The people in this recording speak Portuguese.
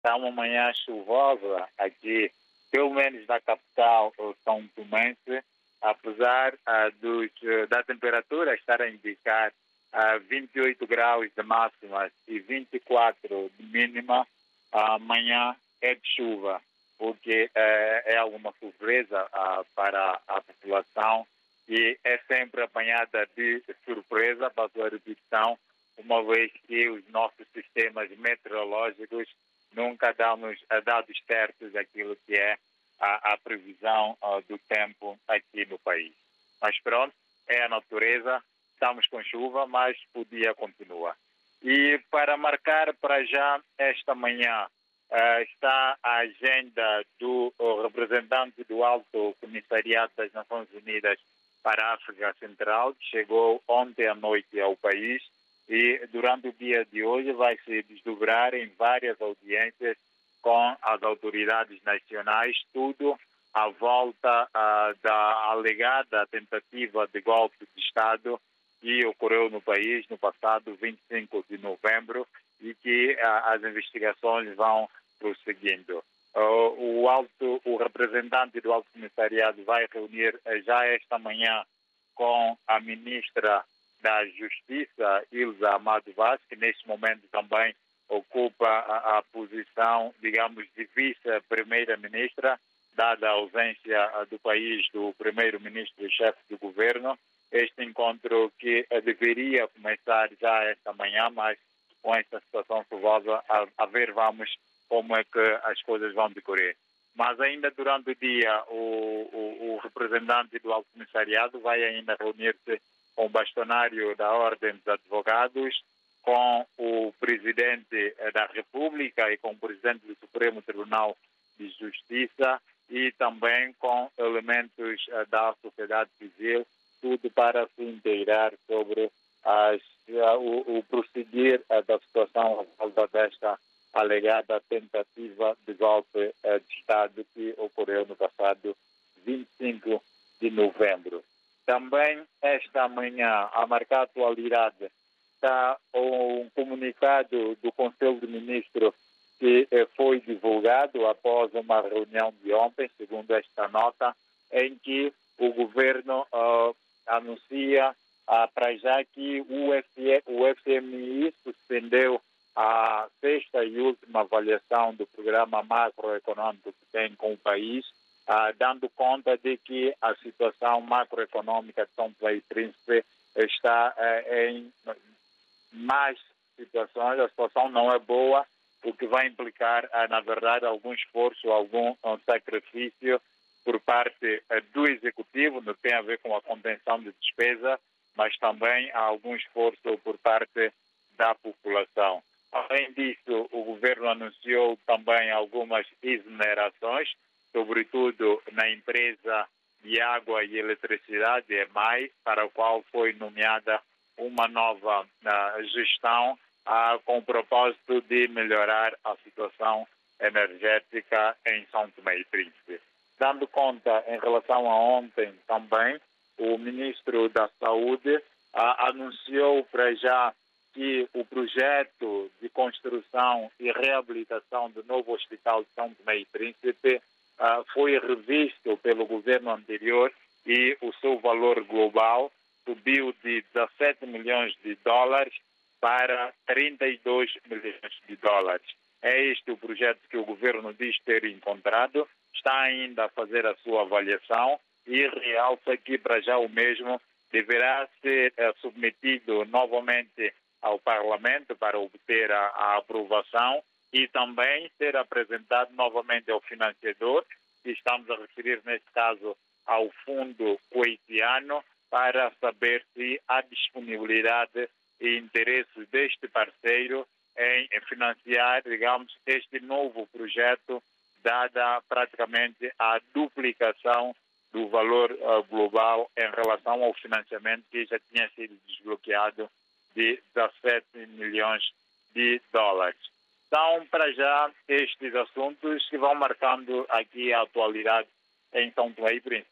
Está uma manhã chuvosa aqui, pelo menos na capital São Tomense, apesar uh, dos, uh, da temperatura estar a indicar uh, 28 graus de máxima e 24 de mínima, amanhã é de chuva, porque é alguma surpresa para a população e é sempre apanhada de surpresa para a sua repetição, uma vez que os nossos sistemas meteorológicos nunca dão-nos dados certos daquilo que é a, a previsão uh, do tempo aqui no país. Mas pronto, é a natureza, estamos com chuva, mas o dia continua. E para marcar para já esta manhã uh, está a agenda do representante do Alto Comissariado das Nações Unidas para a África Central, que chegou ontem à noite ao país e durante o dia de hoje vai se desdobrar em várias audiências com as autoridades nacionais, tudo à volta uh, da alegada tentativa de golpe de Estado que ocorreu no país no passado 25 de novembro e que uh, as investigações vão prosseguindo. Uh, o alto, o representante do Alto Comissariado vai reunir uh, já esta manhã com a ministra da Justiça, Ilza Amado Vaz, que neste momento também ocupa a, a posição, digamos, de vice-primeira-ministra, dada a ausência do país do primeiro-ministro e chefe do governo. Este encontro que deveria começar já esta manhã, mas com esta situação chuvosa, a, a ver vamos como é que as coisas vão decorrer. Mas ainda durante o dia, o, o, o representante do Alto Comissariado vai ainda reunir-se com o bastonário da Ordem dos Advogados, com o presidente eh, da República e com o presidente do Supremo Tribunal de Justiça e também com elementos eh, da sociedade civil, tudo para se inteirar sobre as, eh, o, o prosseguir da situação desta alegada tentativa de golpe de Estado que ocorreu no passado 25 de novembro. Também esta manhã, a marcar atualidade está um comunicado do Conselho de Ministros que eh, foi divulgado após uma reunião de ontem, segundo esta nota, em que o governo uh, anuncia uh, para já que o, o FMI suspendeu a sexta e última avaliação do programa macroeconômico que tem com o país, uh, dando conta de que a situação macroeconômica de São Paulo e Príncipe está uh, em mais situações, a situação não é boa, o que vai implicar, eh, na verdade, algum esforço, algum sacrifício por parte eh, do Executivo, não tem a ver com a contenção de despesa, mas também há algum esforço por parte da população. Além disso, o governo anunciou também algumas exonerações, de água e eletricidade, EMAI, para a qual foi nomeada uma nova uh, gestão uh, com o propósito de melhorar a situação energética em São Tomé e Príncipe. Dando conta em relação a ontem também, o ministro da Saúde uh, anunciou para já que o projeto de construção e reabilitação do novo hospital de São Tomé e Príncipe uh, foi revisto pelo governo anterior e o seu valor global subiu de 17 milhões de dólares para 32 milhões de dólares. É este o projeto que o governo diz ter encontrado, está ainda a fazer a sua avaliação e realça que para já o mesmo deverá ser uh, submetido novamente ao Parlamento para obter a, a, aprovação e também ser apresentado novamente ao financiador, que estamos a referir neste caso ao Fundo Coitiano, para saber se há disponibilidade e interesse deste parceiro em financiar, digamos, este novo projeto, dada praticamente a duplicação do valor uh, global em relação ao financiamento que já tinha sido desbloqueado de 17 milhões de dólares. São, para já, estes assuntos que vão marcando aqui a atualidade em São Tomé e Príncipe.